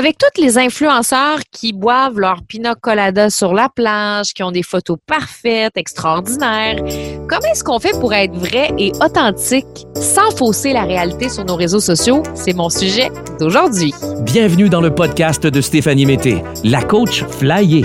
Avec tous les influenceurs qui boivent leur pina colada sur la plage, qui ont des photos parfaites, extraordinaires, comment est-ce qu'on fait pour être vrai et authentique sans fausser la réalité sur nos réseaux sociaux? C'est mon sujet d'aujourd'hui. Bienvenue dans le podcast de Stéphanie Mété, la coach flyée.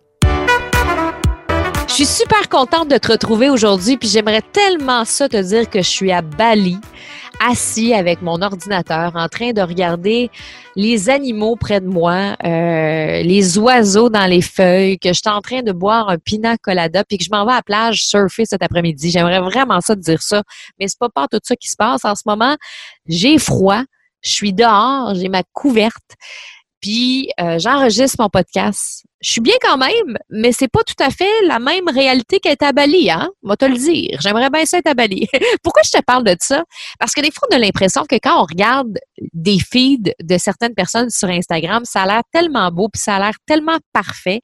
Suis super contente de te retrouver aujourd'hui, puis j'aimerais tellement ça te dire que je suis à Bali assis avec mon ordinateur en train de regarder les animaux près de moi, euh, les oiseaux dans les feuilles, que je suis en train de boire un pina colada, puis que je m'en vais à la plage surfer cet après-midi. J'aimerais vraiment ça de dire ça, mais c'est pas pas tout ça qui se passe en ce moment. J'ai froid, je suis dehors, j'ai ma couverte. Puis euh, j'enregistre mon podcast. Je suis bien quand même, mais c'est pas tout à fait la même réalité qu'être à Bali, hein? Moi te le dire. J'aimerais bien ça être à Bali. Pourquoi je te parle de ça? Parce que des fois, on a l'impression que quand on regarde des feeds de certaines personnes sur Instagram, ça a l'air tellement beau, puis ça a l'air tellement parfait.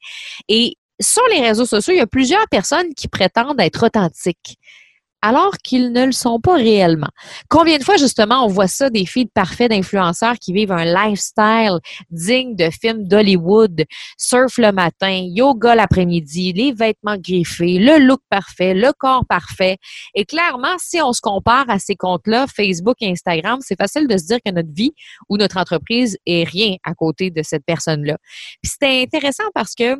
Et sur les réseaux sociaux, il y a plusieurs personnes qui prétendent être authentiques alors qu'ils ne le sont pas réellement. Combien de fois, justement, on voit ça, des filles parfaits d'influenceurs qui vivent un lifestyle digne de films d'Hollywood, surf le matin, yoga l'après-midi, les vêtements griffés, le look parfait, le corps parfait. Et clairement, si on se compare à ces comptes-là, Facebook et Instagram, c'est facile de se dire que notre vie ou notre entreprise est rien à côté de cette personne-là. C'était intéressant parce que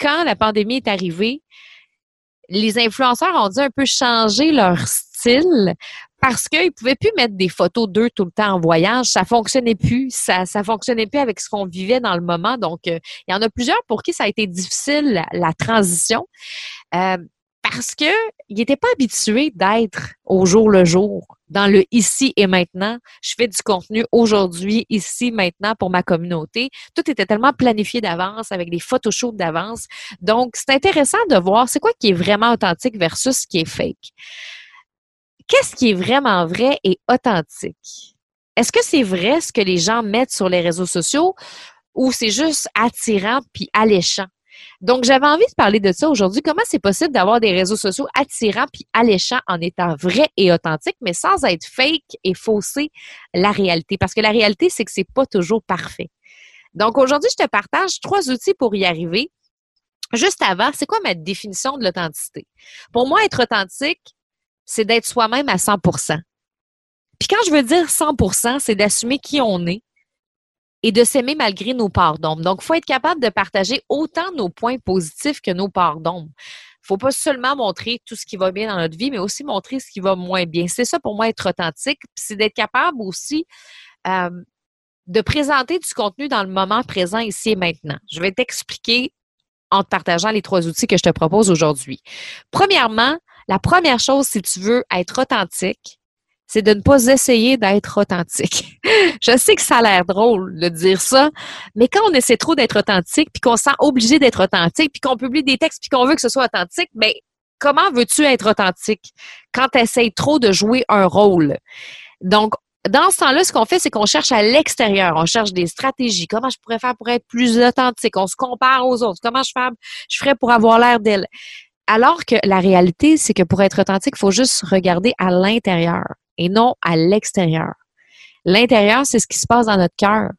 quand la pandémie est arrivée, les influenceurs ont dû un peu changer leur style parce qu'ils pouvaient plus mettre des photos d'eux tout le temps en voyage. Ça fonctionnait plus. Ça, ça fonctionnait plus avec ce qu'on vivait dans le moment. Donc, euh, il y en a plusieurs pour qui ça a été difficile, la, transition. Euh, parce que il pas habitué d'être au jour le jour, dans le ici et maintenant. Je fais du contenu aujourd'hui, ici, maintenant pour ma communauté. Tout était tellement planifié d'avance, avec des photoshoots d'avance. Donc, c'est intéressant de voir c'est quoi qui est vraiment authentique versus ce qui est fake. Qu'est-ce qui est vraiment vrai et authentique? Est-ce que c'est vrai ce que les gens mettent sur les réseaux sociaux ou c'est juste attirant puis alléchant? Donc, j'avais envie de parler de ça aujourd'hui. Comment c'est possible d'avoir des réseaux sociaux attirants puis alléchants en étant vrai et authentique, mais sans être fake et fausser la réalité? Parce que la réalité, c'est que c'est pas toujours parfait. Donc, aujourd'hui, je te partage trois outils pour y arriver. Juste avant, c'est quoi ma définition de l'authenticité? Pour moi, être authentique, c'est d'être soi-même à 100% Puis quand je veux dire 100% c'est d'assumer qui on est, et de s'aimer malgré nos parts d'ombre. Donc, il faut être capable de partager autant nos points positifs que nos parts d'ombre. Il faut pas seulement montrer tout ce qui va bien dans notre vie, mais aussi montrer ce qui va moins bien. C'est ça pour moi être authentique, c'est d'être capable aussi euh, de présenter du contenu dans le moment présent ici et maintenant. Je vais t'expliquer en te partageant les trois outils que je te propose aujourd'hui. Premièrement, la première chose, si tu veux être authentique, c'est de ne pas essayer d'être authentique. je sais que ça a l'air drôle de dire ça, mais quand on essaie trop d'être authentique, puis qu'on se sent obligé d'être authentique, puis qu'on publie des textes, puis qu'on veut que ce soit authentique, mais ben, comment veux-tu être authentique quand tu essaies trop de jouer un rôle? Donc, dans ce temps-là, ce qu'on fait, c'est qu'on cherche à l'extérieur. On cherche des stratégies. Comment je pourrais faire pour être plus authentique? On se compare aux autres. Comment je, je ferais pour avoir l'air d'elle? Alors que la réalité, c'est que pour être authentique, il faut juste regarder à l'intérieur et non à l'extérieur. L'intérieur, c'est ce qui se passe dans notre cœur.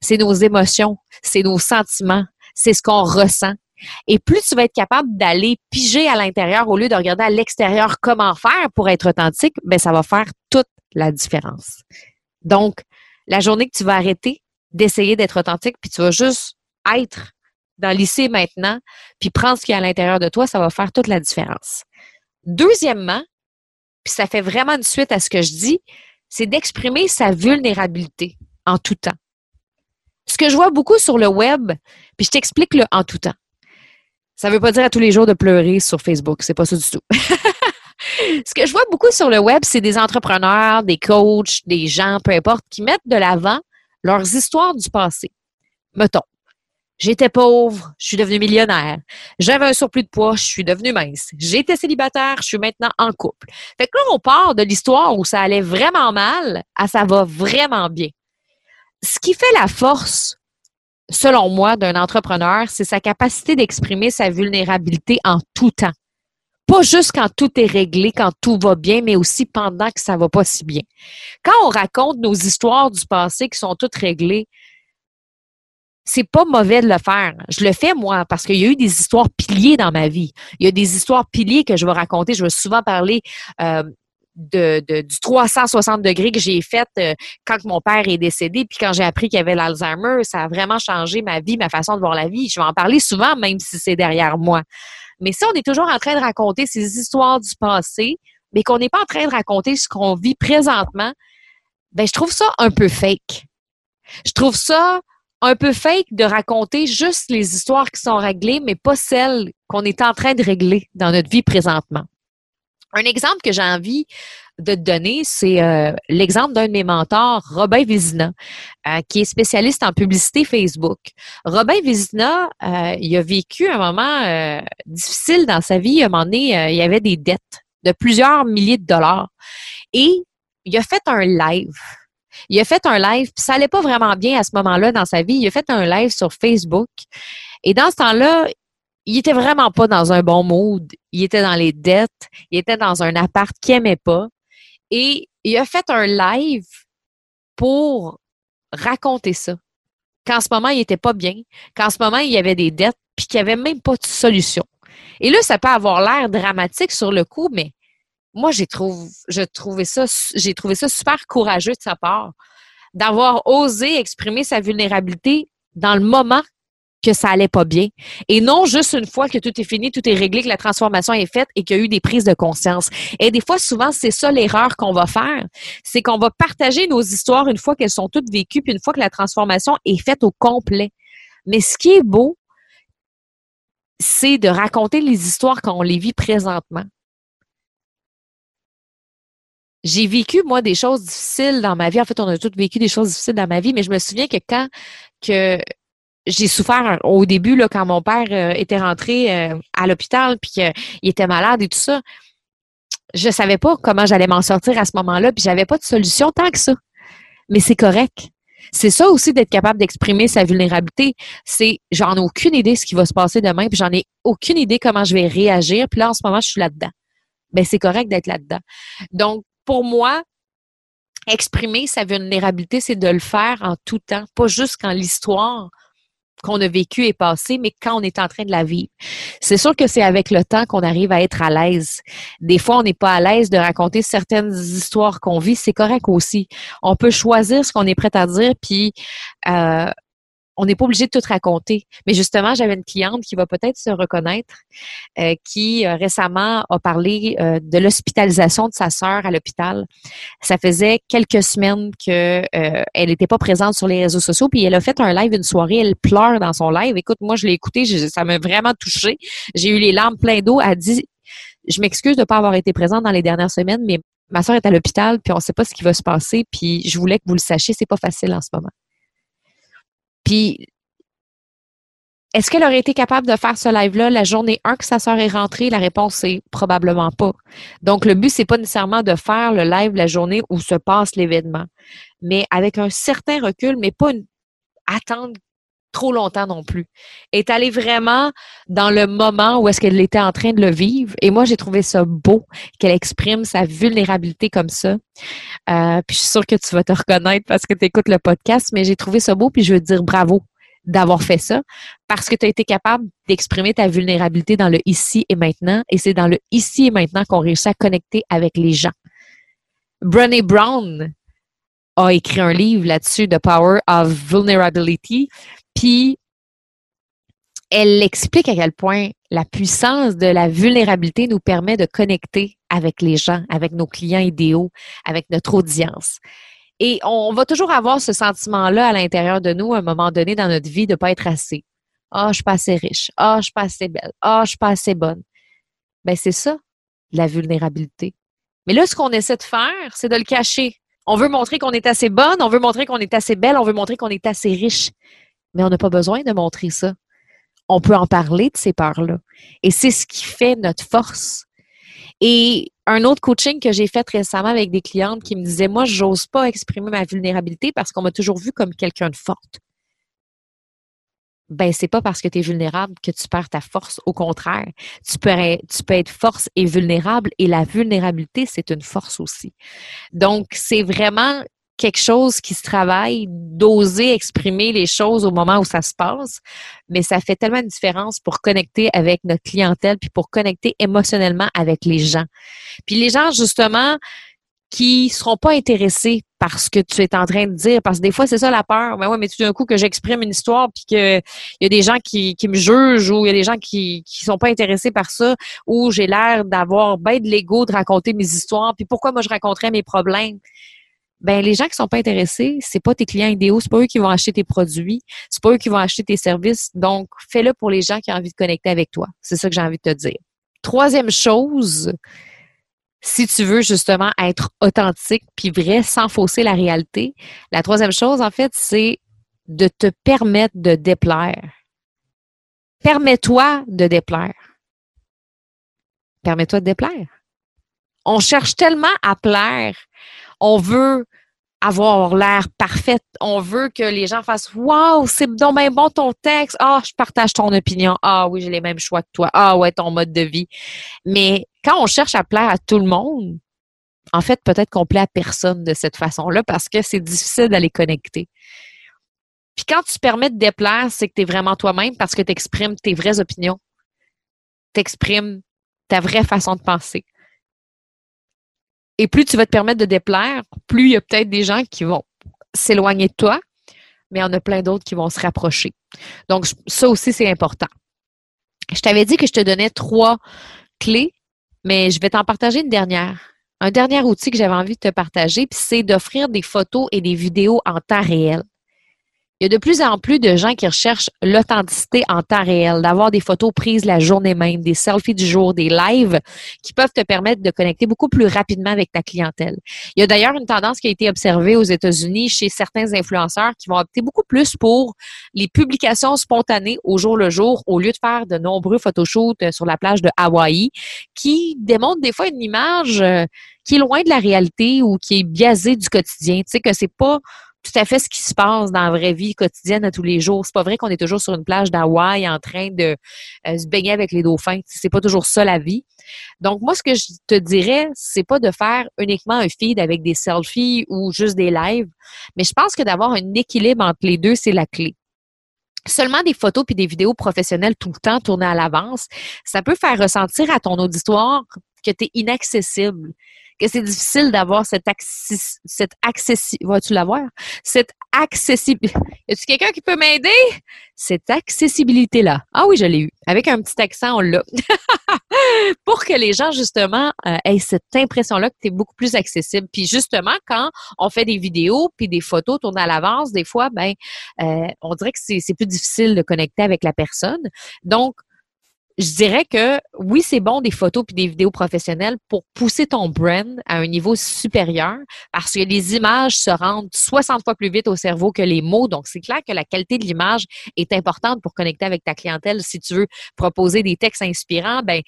C'est nos émotions, c'est nos sentiments, c'est ce qu'on ressent. Et plus tu vas être capable d'aller piger à l'intérieur au lieu de regarder à l'extérieur comment faire pour être authentique, ben ça va faire toute la différence. Donc, la journée que tu vas arrêter d'essayer d'être authentique, puis tu vas juste être dans lycée maintenant, puis prendre ce qui est à l'intérieur de toi, ça va faire toute la différence. Deuxièmement, puis ça fait vraiment une suite à ce que je dis, c'est d'exprimer sa vulnérabilité en tout temps. Ce que je vois beaucoup sur le web, puis je t'explique le en tout temps. Ça ne veut pas dire à tous les jours de pleurer sur Facebook, c'est pas ça du tout. Ce que je vois beaucoup sur le web, c'est des entrepreneurs, des coachs, des gens, peu importe, qui mettent de l'avant leurs histoires du passé. Mettons, J'étais pauvre, je suis devenue millionnaire. J'avais un surplus de poids, je suis devenue mince. J'étais célibataire, je suis maintenant en couple. Fait que là, on part de l'histoire où ça allait vraiment mal à ça va vraiment bien. Ce qui fait la force, selon moi, d'un entrepreneur, c'est sa capacité d'exprimer sa vulnérabilité en tout temps. Pas juste quand tout est réglé, quand tout va bien, mais aussi pendant que ça va pas si bien. Quand on raconte nos histoires du passé qui sont toutes réglées, c'est pas mauvais de le faire. Je le fais moi parce qu'il y a eu des histoires piliers dans ma vie. Il y a des histoires piliers que je vais raconter. Je vais souvent parler euh, de, du 360 degrés que j'ai fait euh, quand mon père est décédé, puis quand j'ai appris qu'il y avait l'Alzheimer, ça a vraiment changé ma vie, ma façon de voir la vie. Je vais en parler souvent, même si c'est derrière moi. Mais si on est toujours en train de raconter ces histoires du passé, mais qu'on n'est pas en train de raconter ce qu'on vit présentement, ben je trouve ça un peu fake. Je trouve ça un peu fake de raconter juste les histoires qui sont réglées, mais pas celles qu'on est en train de régler dans notre vie présentement. Un exemple que j'ai envie de te donner, c'est euh, l'exemple d'un de mes mentors, Robin Vizina, euh, qui est spécialiste en publicité Facebook. Robin Vizina, euh, il a vécu un moment difficile dans sa vie. Un moment donné, il y avait des dettes de plusieurs milliers de dollars. Et il a fait un live il a fait un live, puis ça allait pas vraiment bien à ce moment-là dans sa vie. Il a fait un live sur Facebook. Et dans ce temps-là, il était vraiment pas dans un bon mood. Il était dans les dettes. Il était dans un appart qu'il aimait pas. Et il a fait un live pour raconter ça. Qu'en ce moment, il était pas bien. Qu'en ce moment, il y avait des dettes, puis qu'il n'y avait même pas de solution. Et là, ça peut avoir l'air dramatique sur le coup, mais moi, j'ai ça, j'ai trouvé ça super courageux de sa part d'avoir osé exprimer sa vulnérabilité dans le moment que ça allait pas bien. Et non juste une fois que tout est fini, tout est réglé, que la transformation est faite et qu'il y a eu des prises de conscience. Et des fois, souvent, c'est ça l'erreur qu'on va faire. C'est qu'on va partager nos histoires une fois qu'elles sont toutes vécues, puis une fois que la transformation est faite au complet. Mais ce qui est beau, c'est de raconter les histoires quand on les vit présentement j'ai vécu, moi, des choses difficiles dans ma vie. En fait, on a tous vécu des choses difficiles dans ma vie, mais je me souviens que quand que j'ai souffert au début, là, quand mon père euh, était rentré euh, à l'hôpital, puis qu'il était malade et tout ça, je savais pas comment j'allais m'en sortir à ce moment-là, puis j'avais pas de solution tant que ça. Mais c'est correct. C'est ça aussi d'être capable d'exprimer sa vulnérabilité. C'est j'en ai aucune idée ce qui va se passer demain, puis j'en ai aucune idée comment je vais réagir. Puis là, en ce moment, je suis là-dedans. Ben, c'est correct d'être là-dedans. Donc, pour moi, exprimer sa vulnérabilité, c'est de le faire en tout temps, pas juste quand l'histoire qu'on a vécue est passée, mais quand on est en train de la vivre. C'est sûr que c'est avec le temps qu'on arrive à être à l'aise. Des fois, on n'est pas à l'aise de raconter certaines histoires qu'on vit, c'est correct aussi. On peut choisir ce qu'on est prêt à dire, puis euh, on n'est pas obligé de tout raconter. Mais justement, j'avais une cliente qui va peut-être se reconnaître, euh, qui euh, récemment a parlé euh, de l'hospitalisation de sa sœur à l'hôpital. Ça faisait quelques semaines que elle n'était pas présente sur les réseaux sociaux, puis elle a fait un live une soirée. Elle pleure dans son live. Écoute, moi, je l'ai écouté, ça m'a vraiment touchée. J'ai eu les larmes plein d'eau. Elle dit, je m'excuse de ne pas avoir été présente dans les dernières semaines, mais ma soeur est à l'hôpital, puis on ne sait pas ce qui va se passer, puis je voulais que vous le sachiez, c'est pas facile en ce moment. Puis, est-ce qu'elle aurait été capable de faire ce live-là la journée 1 que sa sœur est rentrée? La réponse est probablement pas. Donc, le but, c'est pas nécessairement de faire le live la journée où se passe l'événement, mais avec un certain recul, mais pas attendre trop longtemps non plus. Est allée vraiment dans le moment où est-ce qu'elle était en train de le vivre. Et moi, j'ai trouvé ça beau qu'elle exprime sa vulnérabilité comme ça. Euh, puis je suis sûre que tu vas te reconnaître parce que tu écoutes le podcast, mais j'ai trouvé ça beau, puis je veux te dire bravo d'avoir fait ça parce que tu as été capable d'exprimer ta vulnérabilité dans le ici et maintenant. Et c'est dans le ici et maintenant qu'on réussit à connecter avec les gens. Brené Brown a écrit un livre là-dessus, The Power of Vulnerability. Puis, elle explique à quel point la puissance de la vulnérabilité nous permet de connecter avec les gens, avec nos clients idéaux, avec notre audience. Et on va toujours avoir ce sentiment-là à l'intérieur de nous à un moment donné dans notre vie de ne pas être assez. Ah, oh, je suis pas assez riche. Ah, oh, je suis pas assez belle. Ah, oh, je suis pas assez bonne. Ben, c'est ça, la vulnérabilité. Mais là, ce qu'on essaie de faire, c'est de le cacher. On veut montrer qu'on est assez bonne, on veut montrer qu'on est assez belle, on veut montrer qu'on est assez riche mais on n'a pas besoin de montrer ça. On peut en parler de ces peurs-là. Et c'est ce qui fait notre force. Et un autre coaching que j'ai fait récemment avec des clientes qui me disaient, moi, j'ose pas exprimer ma vulnérabilité parce qu'on m'a toujours vu comme quelqu'un de forte. Ben, c'est pas parce que tu es vulnérable que tu perds ta force. Au contraire, tu peux, être force et vulnérable et la vulnérabilité, c'est une force aussi. Donc, c'est vraiment quelque chose qui se travaille, d'oser exprimer les choses au moment où ça se passe, mais ça fait tellement de différence pour connecter avec notre clientèle, puis pour connecter émotionnellement avec les gens. Puis les gens, justement, qui seront pas intéressés par ce que tu es en train de dire, parce que des fois, c'est ça la peur. Mais ouais, mais tout d'un coup, que j'exprime une histoire, puis qu'il y a des gens qui, qui, me jugent, ou il y a des gens qui, qui sont pas intéressés par ça, ou j'ai l'air d'avoir ben de l'ego de raconter mes histoires, puis pourquoi moi je raconterais mes problèmes? Ben les gens qui sont pas intéressés, c'est pas tes clients idéaux, c'est pas eux qui vont acheter tes produits, c'est pas eux qui vont acheter tes services. Donc, fais-le pour les gens qui ont envie de connecter avec toi. C'est ça que j'ai envie de te dire. Troisième chose, si tu veux justement être authentique puis vrai sans fausser la réalité, la troisième chose en fait, c'est de te permettre de déplaire. Permets-toi de déplaire. Permets-toi de déplaire. On cherche tellement à plaire on veut avoir l'air parfait. On veut que les gens fassent Waouh, c'est donc bien bon ton texte. Ah, je partage ton opinion. Ah oui, j'ai les mêmes choix que toi. Ah ouais, ton mode de vie. Mais quand on cherche à plaire à tout le monde, en fait, peut-être qu'on plaît à personne de cette façon-là parce que c'est difficile d'aller connecter. Puis quand tu permets de déplaire, c'est que tu es vraiment toi-même parce que tu exprimes tes vraies opinions. Tu exprimes ta vraie façon de penser. Et plus tu vas te permettre de déplaire, plus il y a peut-être des gens qui vont s'éloigner de toi, mais il y en a plein d'autres qui vont se rapprocher. Donc, ça aussi, c'est important. Je t'avais dit que je te donnais trois clés, mais je vais t'en partager une dernière. Un dernier outil que j'avais envie de te partager, c'est d'offrir des photos et des vidéos en temps réel. Il y a de plus en plus de gens qui recherchent l'authenticité en temps réel, d'avoir des photos prises la journée même, des selfies du jour, des lives qui peuvent te permettre de connecter beaucoup plus rapidement avec ta clientèle. Il y a d'ailleurs une tendance qui a été observée aux États-Unis chez certains influenceurs qui vont opter beaucoup plus pour les publications spontanées au jour le jour au lieu de faire de nombreux photoshoots euh, sur la plage de Hawaï qui démontrent des fois une image euh, qui est loin de la réalité ou qui est biaisée du quotidien. Tu sais que c'est pas tout à fait ce qui se passe dans la vraie vie quotidienne à tous les jours. C'est pas vrai qu'on est toujours sur une plage d'Hawaï en train de euh, se baigner avec les dauphins. C'est pas toujours ça la vie. Donc moi, ce que je te dirais, c'est pas de faire uniquement un feed avec des selfies ou juste des lives, mais je pense que d'avoir un équilibre entre les deux, c'est la clé seulement des photos puis des vidéos professionnelles tout le temps tournées à l'avance, ça peut faire ressentir à ton auditoire que tu es inaccessible, que c'est difficile d'avoir cette, access, cette accessibilité. Vas-tu l'avoir? Cette accessibilité. Y a-tu quelqu'un qui peut m'aider? Cette accessibilité-là. Ah oui, je l'ai eu. Avec un petit accent, on l'a. Pour que les gens, justement, euh, aient cette impression-là que tu es beaucoup plus accessible. Puis justement, quand on fait des vidéos puis des photos tournées à l'avance, des fois, ben, euh, on dirait que c'est plus difficile de connecter avec la personne. Donc, je dirais que oui, c'est bon des photos puis des vidéos professionnelles pour pousser ton brand à un niveau supérieur parce que les images se rendent 60 fois plus vite au cerveau que les mots. Donc, c'est clair que la qualité de l'image est importante pour connecter avec ta clientèle. Si tu veux proposer des textes inspirants, ben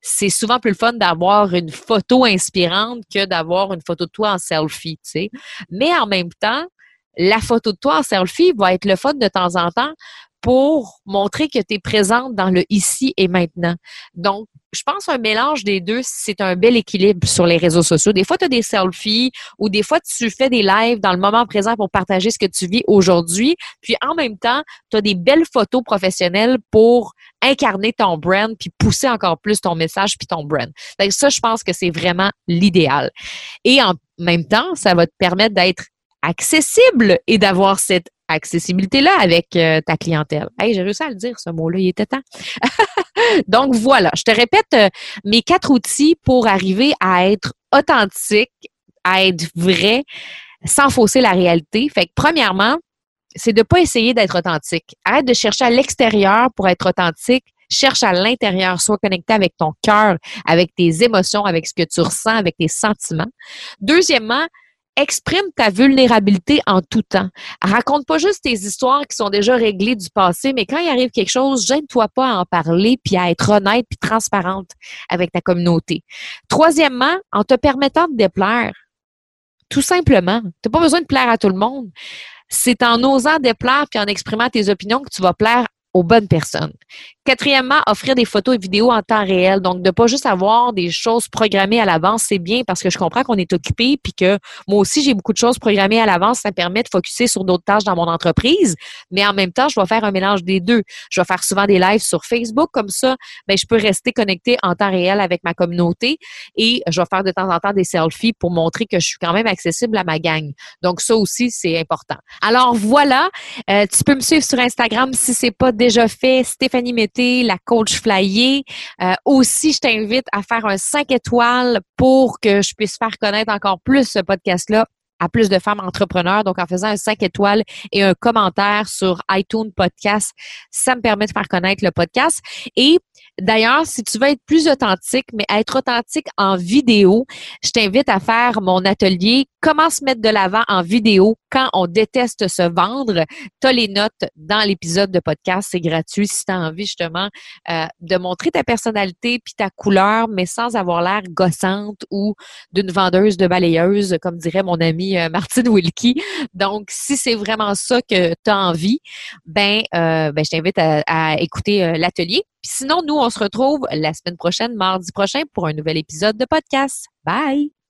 c'est souvent plus le fun d'avoir une photo inspirante que d'avoir une photo de toi en selfie, tu sais. Mais en même temps, la photo de toi en selfie va être le fun de temps en temps pour montrer que tu es présente dans le ici et maintenant. Donc, je pense un mélange des deux, c'est un bel équilibre sur les réseaux sociaux. Des fois, tu as des selfies ou des fois, tu fais des lives dans le moment présent pour partager ce que tu vis aujourd'hui. Puis en même temps, tu as des belles photos professionnelles pour incarner ton brand puis pousser encore plus ton message puis ton brand. Donc ça, je pense que c'est vraiment l'idéal. Et en même temps, ça va te permettre d'être accessible et d'avoir cette accessibilité-là avec euh, ta clientèle. Hey, j'ai réussi à le dire, ce mot-là, il était temps. Donc voilà, je te répète euh, mes quatre outils pour arriver à être authentique, à être vrai, sans fausser la réalité. Fait que premièrement, c'est de pas essayer d'être authentique. Arrête de chercher à l'extérieur pour être authentique. Cherche à l'intérieur, sois connecté avec ton cœur, avec tes émotions, avec ce que tu ressens, avec tes sentiments. Deuxièmement, exprime ta vulnérabilité en tout temps. Raconte pas juste tes histoires qui sont déjà réglées du passé, mais quand il arrive quelque chose, gêne-toi pas à en parler puis à être honnête puis transparente avec ta communauté. Troisièmement, en te permettant de déplaire. Tout simplement. Tu n'as pas besoin de plaire à tout le monde. C'est en osant déplaire puis en exprimant tes opinions que tu vas plaire aux bonnes personnes. Quatrièmement, offrir des photos et vidéos en temps réel. Donc, de pas juste avoir des choses programmées à l'avance, c'est bien parce que je comprends qu'on est occupé puis que moi aussi, j'ai beaucoup de choses programmées à l'avance. Ça me permet de focuser sur d'autres tâches dans mon entreprise. Mais en même temps, je vais faire un mélange des deux. Je vais faire souvent des lives sur Facebook. Comme ça, ben, je peux rester connecté en temps réel avec ma communauté et je vais faire de temps en temps des selfies pour montrer que je suis quand même accessible à ma gang. Donc, ça aussi, c'est important. Alors, voilà. Euh, tu peux me suivre sur Instagram si c'est pas déjà fait. Stéphanie la coach flyer. Euh, aussi, je t'invite à faire un 5 étoiles pour que je puisse faire connaître encore plus ce podcast-là à plus de femmes entrepreneurs. Donc, en faisant un 5 étoiles et un commentaire sur iTunes Podcast, ça me permet de faire connaître le podcast. D'ailleurs, si tu veux être plus authentique, mais être authentique en vidéo, je t'invite à faire mon atelier Comment se mettre de l'avant en vidéo quand on déteste se vendre. Tu as les notes dans l'épisode de podcast, c'est gratuit si tu as envie justement euh, de montrer ta personnalité puis ta couleur, mais sans avoir l'air gossante ou d'une vendeuse de balayeuse, comme dirait mon amie euh, Martine Wilkie. Donc, si c'est vraiment ça que tu as envie, ben, euh, ben je t'invite à, à écouter l'atelier. Sinon, nous, on se retrouve la semaine prochaine, mardi prochain, pour un nouvel épisode de podcast. Bye!